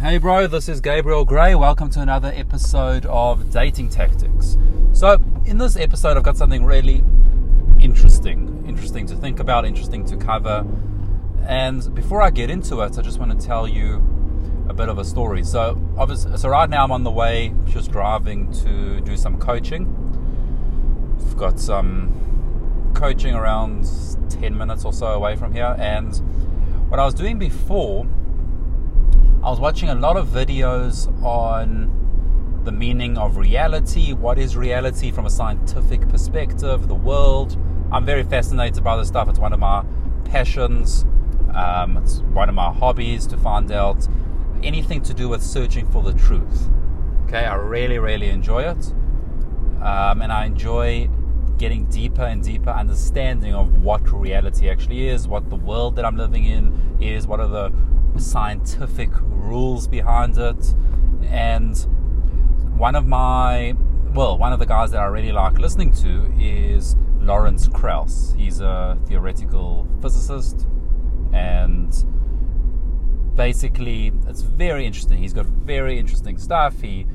Hey, bro, this is Gabriel Gray. Welcome to another episode of Dating Tactics. So, in this episode, I've got something really interesting, interesting to think about, interesting to cover. And before I get into it, I just want to tell you a bit of a story. So, obviously, so right now I'm on the way, just driving to do some coaching. I've got some coaching around 10 minutes or so away from here. And what I was doing before I was watching a lot of videos on the meaning of reality, what is reality from a scientific perspective, the world. I'm very fascinated by this stuff. It's one of my passions. Um, it's one of my hobbies to find out anything to do with searching for the truth. Okay, I really, really enjoy it. Um, and I enjoy getting deeper and deeper understanding of what reality actually is, what the world that I'm living in is, what are the scientific rules behind it. And one of my, well, one of the guys that I really like listening to is Lawrence Krauss. He's a theoretical physicist and basically it's very interesting. He's got very interesting stuff. He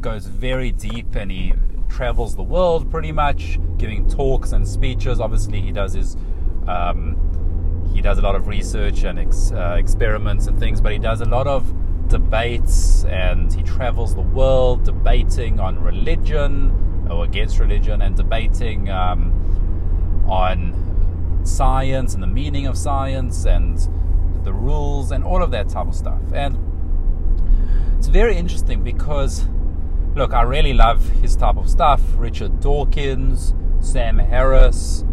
goes very deep and he travels the world pretty much, giving talks and speeches. Obviously, he does his um, he does a lot of research and ex, uh, experiments and things, but he does a lot of debates and he travels the world debating on religion or against religion and debating um, on science and the meaning of science and the rules and all of that type of stuff. And it's very interesting because, look, I really love his type of stuff. Richard Dawkins, Sam Harris.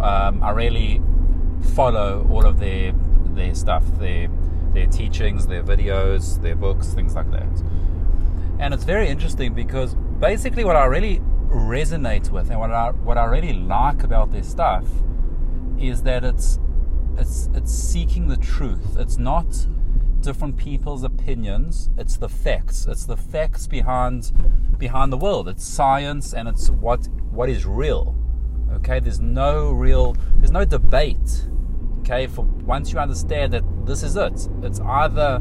Um, I really follow all of their their stuff, their their teachings, their videos, their books, things like that. And it's very interesting because basically what I really resonate with and what I what I really like about their stuff is that it's it's it's seeking the truth. It's not different people's opinions. It's the facts. It's the facts behind behind the world. It's science and it's what what is real. Okay, there's no real there's no debate Okay, for once you understand that this is it, it's either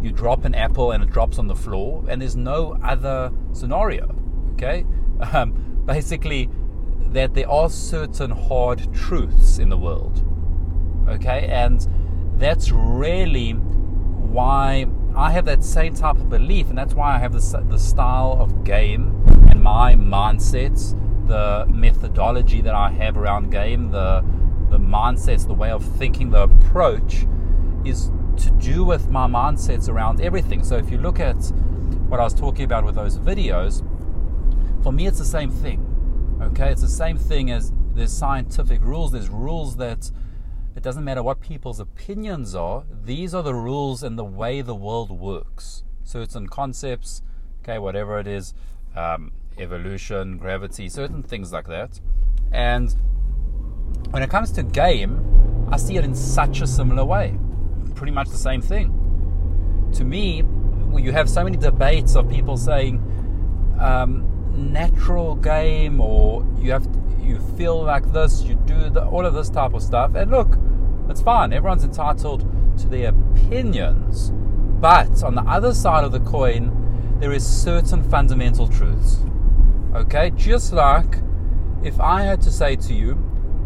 you drop an apple and it drops on the floor, and there's no other scenario. Okay, um, basically that there are certain hard truths in the world. Okay, and that's really why I have that same type of belief, and that's why I have the, the style of game and my mindsets, the methodology that I have around game, the the mindsets, the way of thinking, the approach is to do with my mindsets around everything. So if you look at what I was talking about with those videos, for me it's the same thing. Okay, it's the same thing as there's scientific rules, there's rules that it doesn't matter what people's opinions are, these are the rules and the way the world works. Certain concepts, okay, whatever it is, um, evolution, gravity, certain things like that. And when it comes to game, I see it in such a similar way. Pretty much the same thing. To me, you have so many debates of people saying um, natural game or you have to, you feel like this, you do the, all of this type of stuff. And look, it's fine. Everyone's entitled to their opinions. But on the other side of the coin, there is certain fundamental truths. Okay, just like if I had to say to you,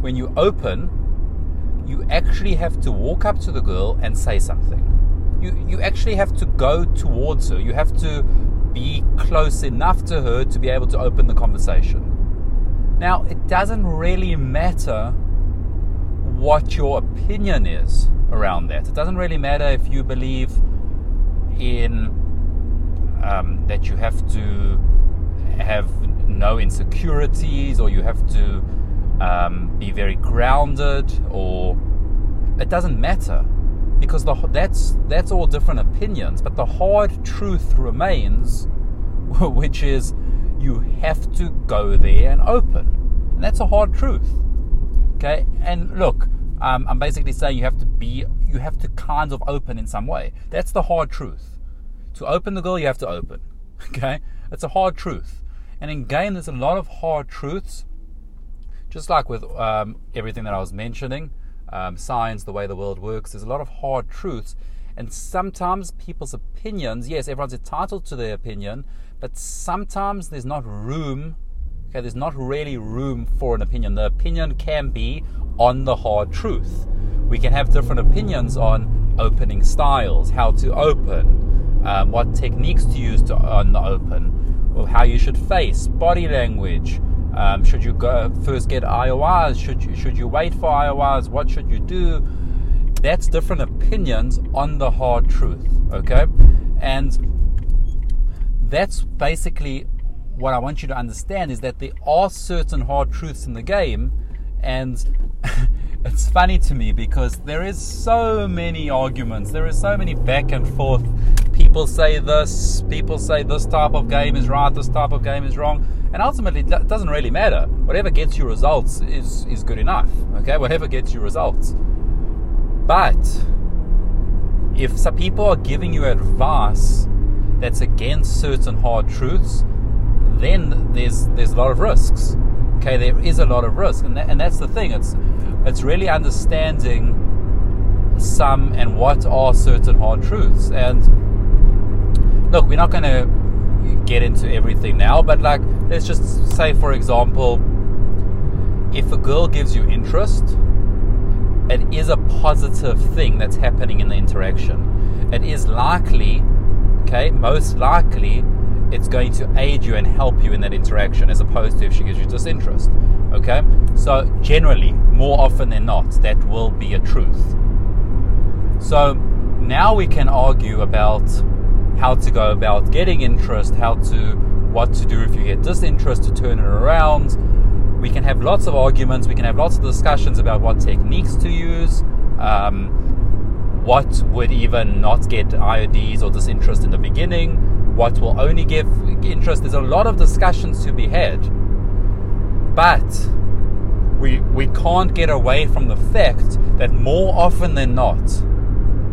when you open, you actually have to walk up to the girl and say something. You, you actually have to go towards her. You have to be close enough to her to be able to open the conversation. Now, it doesn't really matter what your opinion is around that. It doesn't really matter if you believe um, that you have to have no insecurities or you have to um, be very grounded, or it doesn't matter because the, that's that's all different opinions. But the hard truth remains, which is you have to go there and open, and that's a hard truth. Okay, and look, um, I'm basically saying you have to be, you have to kind of open in some way. That's the hard truth. To open the girl, you have to open. Okay, it's a hard truth. And in game, there's a lot of hard truths just like with um, everything that I was mentioning, um, science, the way the world works, there's a lot of hard truths. And sometimes people's opinions, yes, everyone's entitled to their opinion, but sometimes there's not room, okay, there's not really room for an opinion. The opinion can be on the hard truth. We can have different opinions on opening styles, how to open, um, what techniques to use to, on the open, or how you should face, body language. Um, should you go first get IORs? Should you, should you wait for IORs? What should you do? That's different opinions on the hard truth, okay? And that's basically what I want you to understand is that there are certain hard truths in the game, and it's funny to me because there is so many arguments, there is so many back and forth. People say this, people say this type of game is right, this type of game is wrong, and ultimately it doesn't really matter. Whatever gets you results is is good enough. Okay, whatever gets you results. But if some people are giving you advice that's against certain hard truths, then there's there's a lot of risks. Okay, there is a lot of risk, and that, and that's the thing. It's it's really understanding some and what are certain hard truths. And look, we're not going to get into everything now, but like let's just say, for example, if a girl gives you interest it is a positive thing that's happening in the interaction. It is likely, okay, most likely, it's going to aid you and help you in that interaction as opposed to if she gives you disinterest. Okay? So, generally, more often than not, that will be a truth. So, now we can argue about how to go about getting interest, how to, what to do if you get disinterest to turn it around we can have lots of arguments, we can have lots of discussions about what techniques to use, um, what would even not get IODs or disinterest in the beginning, what will only give interest. There's a lot of discussions to be had. But we, we can't get away from the fact that more often than not,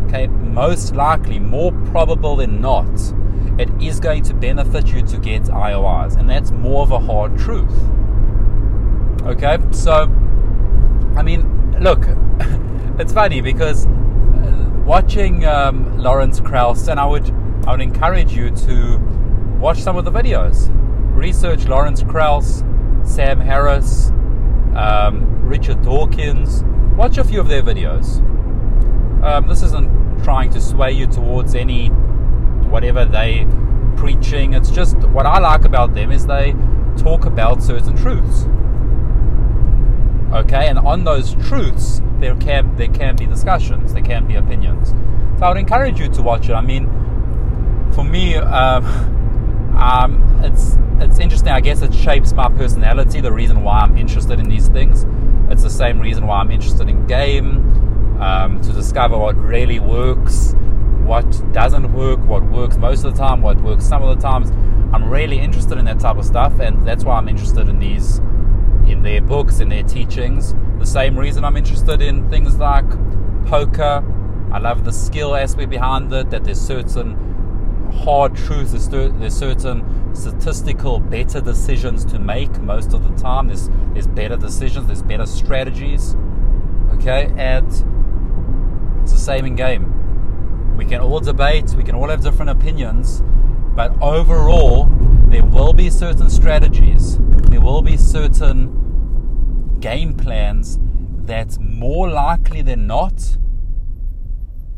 okay, most likely, more probable than not, it is going to benefit you to get IORs. And that's more of a hard truth. Okay, so I mean, look, it's funny because uh, watching um, Lawrence Krauss, and I would I would encourage you to watch some of the videos. Research Lawrence Krauss, Sam Harris, um, Richard Dawkins. Watch a few of their videos. Um, this isn't trying to sway you towards any whatever they preaching. It's just what I like about them is they talk about certain truths. Okay and on those truths there can there can be discussions there can be opinions. So i would encourage you to watch it. I mean for me um, um, it's it's interesting. I guess it shapes my personality the reason why i'm interested in these things. It's the same reason why i'm interested in game discover what really works what doesn't work what works most of the time what works some of the times i'm really interested in that type of stuff and that's why i'm interested in these in their books, in their teachings. The same reason I'm interested in things like poker. I love the skill aspect behind it, that there's certain hard truths, there's certain statistical better decisions to make most of the time. There's, there's better decisions, there's better strategies. Okay, and same in game. We can all debate, we can all have different opinions, but overall, there will be certain strategies, there will be certain game plans that more likely than not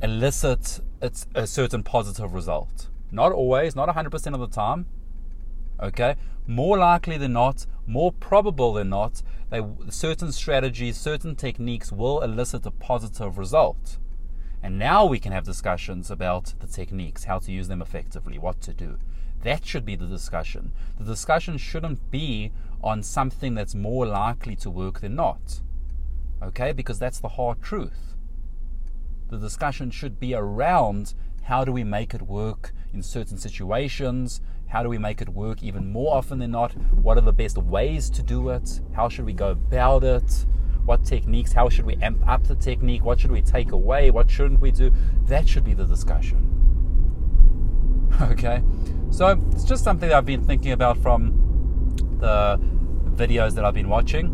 elicit a certain positive result. Not always, not 100% of the time. Okay? More likely than not, more probable than not, they, certain strategies, certain techniques will elicit a positive result. And now we can have discussions about the techniques, how to use them effectively, what to do. That should be the discussion. The discussion shouldn't be on something that's more likely to work than not. Okay? Because that's the hard truth. The discussion should be around how do we make it work in certain situations? How do we make it work even more often than not? What are the best ways to do it? How should we go about it? What techniques? How should we amp up the technique? What should we take away? What shouldn't we do? That should be the discussion. Okay? So it's just something that I've been thinking about from the videos that I've been watching.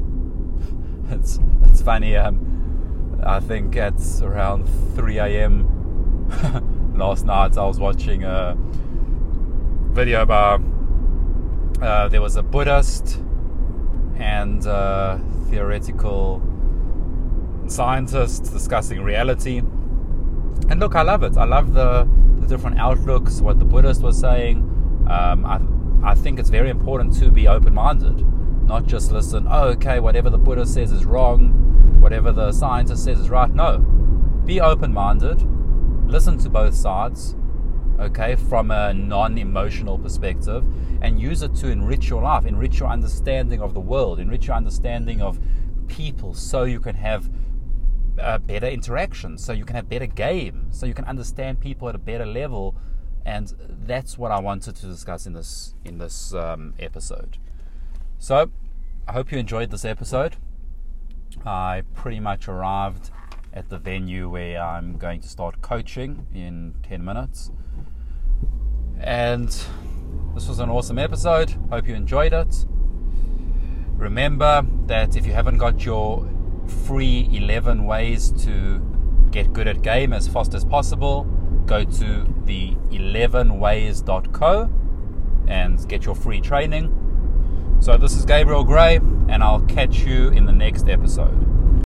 It's it's funny. Um, I think it's around 3 a.m. last night I was watching a video about uh, there was a Buddhist and uh, theoretical scientists discussing reality. And look, I love it. I love the, the different outlooks, what the Buddhist was saying. Um, I, I think it's very important to be open minded, not just listen, oh, okay, whatever the Buddha says is wrong, whatever the scientist says is right. No. Be open minded, listen to both sides, okay, from a non emotional perspective, and use it to enrich your life, enrich your understanding of the world, enrich your understanding of people, so you can have better interaction, so you can have better game, so you can understand people at a better level. And that's what I wanted to discuss in this in this um, episode. So, I hope you enjoyed this episode. I pretty much arrived at the venue where I'm going to start coaching in 10 minutes. And this was an awesome episode. Hope you enjoyed it. Remember that if you haven't got your free 11 ways to get good at game as fast as possible, go to the 11ways.co and get your free training. So, this is Gabriel Gray, and I'll catch you in the next episode.